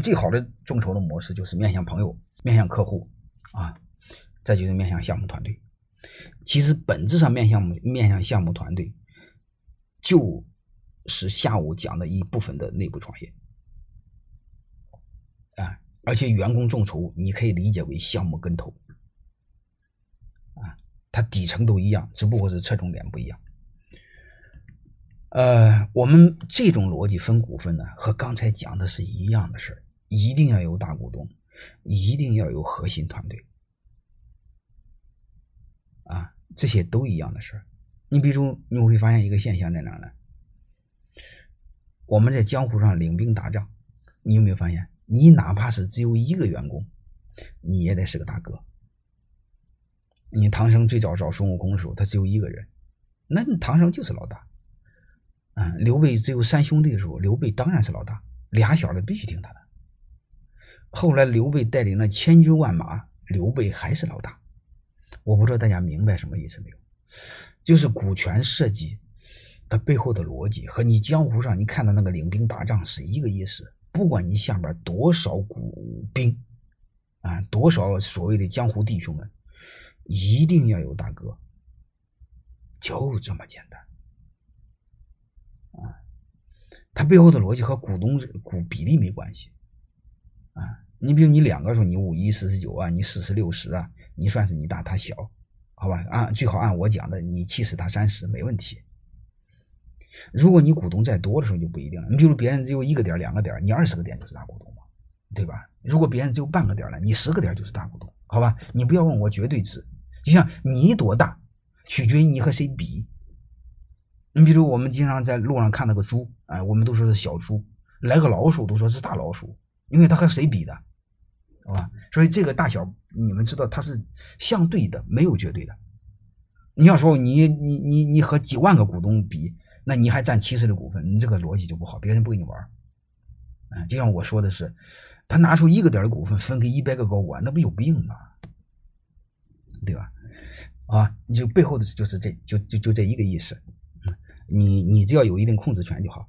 最好的众筹的模式就是面向朋友、面向客户啊，再就是面向项目团队。其实本质上面向面向项目团队，就是下午讲的一部分的内部创业啊，而且员工众筹你可以理解为项目跟投啊，它底层都一样，只不过是侧重点不一样。呃，我们这种逻辑分股份呢，和刚才讲的是一样的事儿，一定要有大股东，一定要有核心团队，啊，这些都一样的事儿。你比如，你会发现一个现象在哪呢？我们在江湖上领兵打仗，你有没有发现，你哪怕是只有一个员工，你也得是个大哥。你唐僧最早找孙悟空的时候，他只有一个人，那唐僧就是老大。嗯，刘备只有三兄弟的时候，刘备当然是老大，俩小的必须听他的。后来刘备带领了千军万马，刘备还是老大。我不知道大家明白什么意思没有？就是股权设计它背后的逻辑和你江湖上你看到那个领兵打仗是一个意思。不管你下边多少股兵啊，多少所谓的江湖弟兄们，一定要有大哥，就这么简单。啊，它背后的逻辑和股东股比例没关系，啊，你比如你两个时候，你五一四十九啊，你四十六十啊，你算是你大他小，好吧？按最好按我讲的，你七十他三十没问题。如果你股东再多的时候就不一定了，你比如别人只有一个点两个点，你二十个点就是大股东嘛，对吧？如果别人只有半个点了，你十个点就是大股东，好吧？你不要问我绝对值，就像你多大，取决于你和谁比。你比如我们经常在路上看到个猪，哎，我们都说是小猪；来个老鼠都说是大老鼠，因为它和谁比的，吧？所以这个大小你们知道它是相对的，没有绝对的。你要说你你你你和几万个股东比，那你还占七十的股份，你这个逻辑就不好，别人不跟你玩儿。就像我说的是，他拿出一个点的股份分给一百个高管，那不有病吗？对吧？啊，你就背后的就是这就就就这一个意思。你你只要有一定控制权就好。